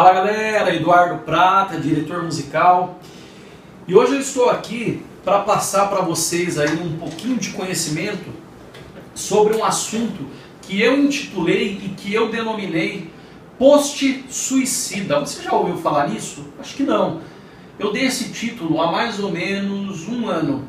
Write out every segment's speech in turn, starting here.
Fala galera, Eduardo Prata, diretor musical. E hoje eu estou aqui para passar para vocês aí um pouquinho de conhecimento sobre um assunto que eu intitulei e que eu denominei post suicida. Você já ouviu falar nisso? Acho que não. Eu dei esse título há mais ou menos um ano.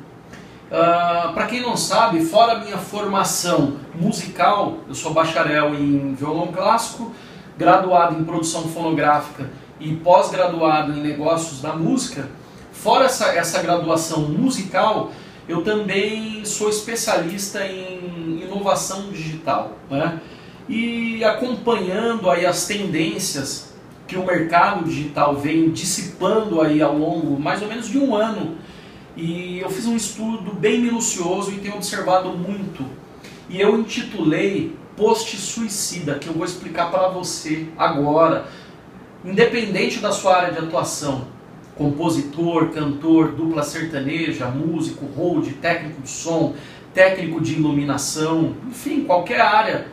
Uh, ah, para quem não sabe, fora minha formação musical, eu sou bacharel em violão clássico, graduado em produção fonográfica e pós-graduado em negócios da música. Fora essa, essa graduação musical, eu também sou especialista em inovação digital. Né? E acompanhando aí as tendências que o mercado digital vem dissipando aí ao longo mais ou menos de um ano e eu fiz um estudo bem minucioso e tenho observado muito. E eu intitulei Post Suicida, que eu vou explicar para você agora. Independente da sua área de atuação, compositor, cantor, dupla sertaneja, músico, hold, técnico de som, técnico de iluminação, enfim, qualquer área,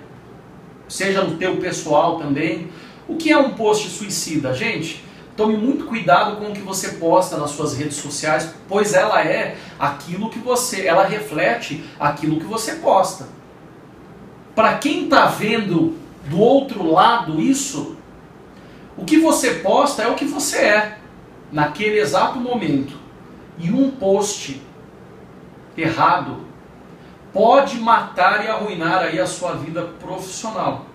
seja no teu pessoal também. O que é um post suicida, gente? Tome muito cuidado com o que você posta nas suas redes sociais, pois ela é aquilo que você, ela reflete aquilo que você posta. Para quem está vendo do outro lado isso, o que você posta é o que você é naquele exato momento. E um post errado pode matar e arruinar aí a sua vida profissional.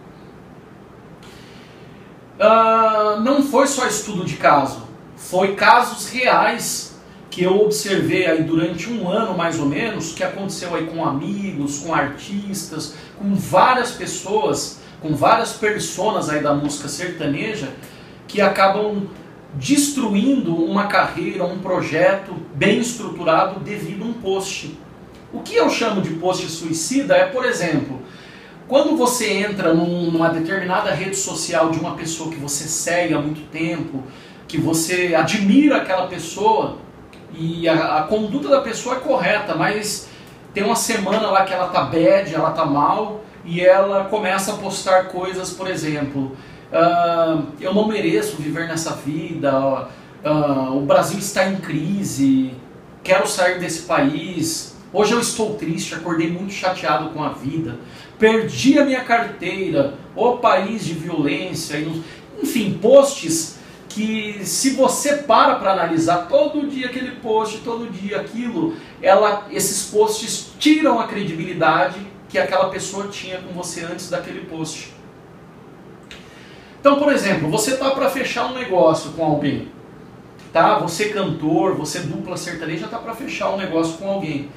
Uh, não foi só estudo de caso, foi casos reais que eu observei aí durante um ano mais ou menos, que aconteceu aí com amigos, com artistas, com várias pessoas, com várias personas aí da música sertaneja, que acabam destruindo uma carreira, um projeto bem estruturado devido a um post. O que eu chamo de post suicida é, por exemplo, quando você entra num, numa determinada rede social de uma pessoa que você segue há muito tempo, que você admira aquela pessoa e a, a conduta da pessoa é correta, mas tem uma semana lá que ela tá bad, ela tá mal e ela começa a postar coisas, por exemplo, uh, eu não mereço viver nessa vida, uh, o Brasil está em crise, quero sair desse país, Hoje eu estou triste, acordei muito chateado com a vida, perdi a minha carteira, o país de violência, enfim, posts que se você para para analisar todo dia aquele post, todo dia aquilo, ela, esses posts tiram a credibilidade que aquela pessoa tinha com você antes daquele post. Então, por exemplo, você tá para fechar um negócio com alguém, tá? Você cantor, você dupla sertaneja tá para fechar um negócio com alguém.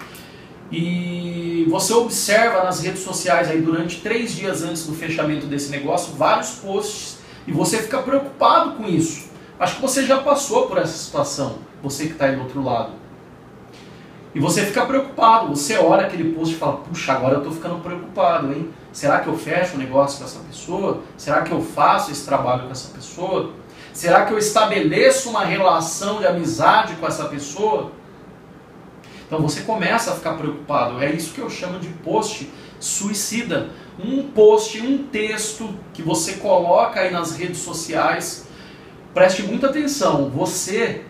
E você observa nas redes sociais aí durante três dias antes do fechamento desse negócio vários posts e você fica preocupado com isso. Acho que você já passou por essa situação, você que está aí do outro lado. E você fica preocupado, você olha aquele post e fala, puxa, agora eu estou ficando preocupado, hein? Será que eu fecho o negócio com essa pessoa? Será que eu faço esse trabalho com essa pessoa? Será que eu estabeleço uma relação de amizade com essa pessoa? Então você começa a ficar preocupado. É isso que eu chamo de post suicida. Um post, um texto que você coloca aí nas redes sociais. Preste muita atenção. Você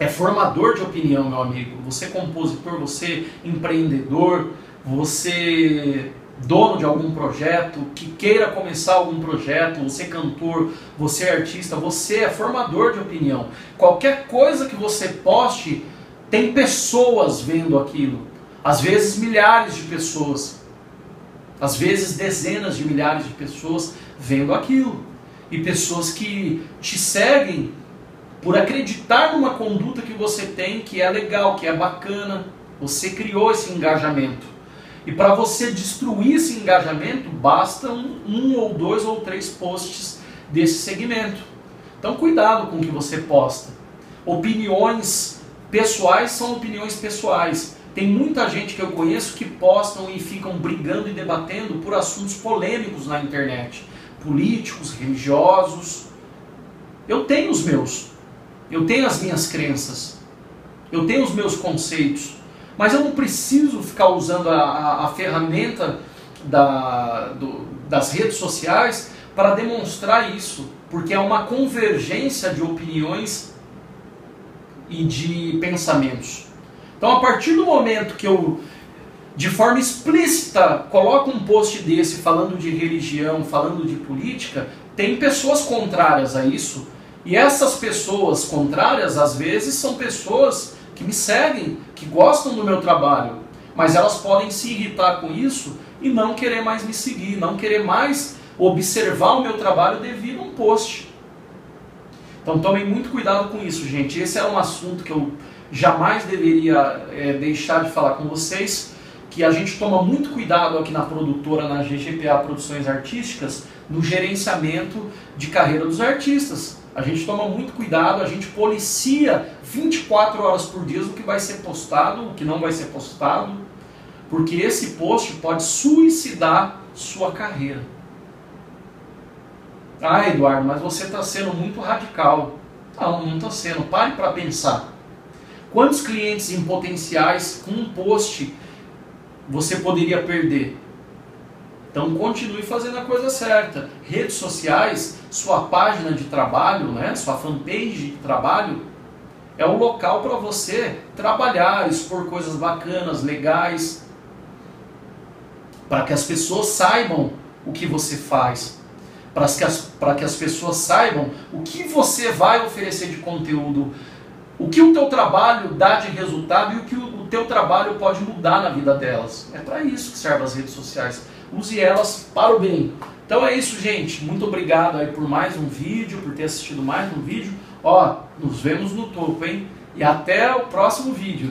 é formador de opinião, meu amigo. Você é compositor, você é empreendedor, você dono de algum projeto, que queira começar algum projeto, você é cantor, você é artista, você é formador de opinião. Qualquer coisa que você poste tem pessoas vendo aquilo, às vezes milhares de pessoas, às vezes dezenas de milhares de pessoas vendo aquilo, e pessoas que te seguem por acreditar numa conduta que você tem que é legal, que é bacana, você criou esse engajamento. E para você destruir esse engajamento, basta um, um, ou dois ou três posts desse segmento. Então, cuidado com o que você posta. Opiniões Pessoais são opiniões pessoais. Tem muita gente que eu conheço que postam e ficam brigando e debatendo por assuntos polêmicos na internet. Políticos, religiosos. Eu tenho os meus. Eu tenho as minhas crenças. Eu tenho os meus conceitos. Mas eu não preciso ficar usando a, a, a ferramenta da, do, das redes sociais para demonstrar isso, porque é uma convergência de opiniões e de pensamentos. Então, a partir do momento que eu, de forma explícita, coloco um post desse falando de religião, falando de política, tem pessoas contrárias a isso, e essas pessoas contrárias, às vezes, são pessoas que me seguem, que gostam do meu trabalho, mas elas podem se irritar com isso e não querer mais me seguir, não querer mais observar o meu trabalho devido a um post. Então tomem muito cuidado com isso, gente. Esse é um assunto que eu jamais deveria é, deixar de falar com vocês, que a gente toma muito cuidado aqui na produtora, na GGPA Produções Artísticas, no gerenciamento de carreira dos artistas. A gente toma muito cuidado, a gente policia 24 horas por dia o que vai ser postado, o que não vai ser postado, porque esse post pode suicidar sua carreira. Ah, Eduardo, mas você está sendo muito radical. Não, não está sendo. Pare para pensar. Quantos clientes em potenciais com um post você poderia perder? Então continue fazendo a coisa certa. Redes sociais, sua página de trabalho, né, sua fanpage de trabalho, é o local para você trabalhar, expor coisas bacanas, legais, para que as pessoas saibam o que você faz, para que, as, que as pessoas saibam o que você vai oferecer de conteúdo, o que o teu trabalho dá de resultado e o que o, o teu trabalho pode mudar na vida delas. É para isso que servem as redes sociais. Use elas para o bem. Então é isso, gente. Muito obrigado aí por mais um vídeo, por ter assistido mais um vídeo. Ó, nos vemos no topo, hein? E até o próximo vídeo.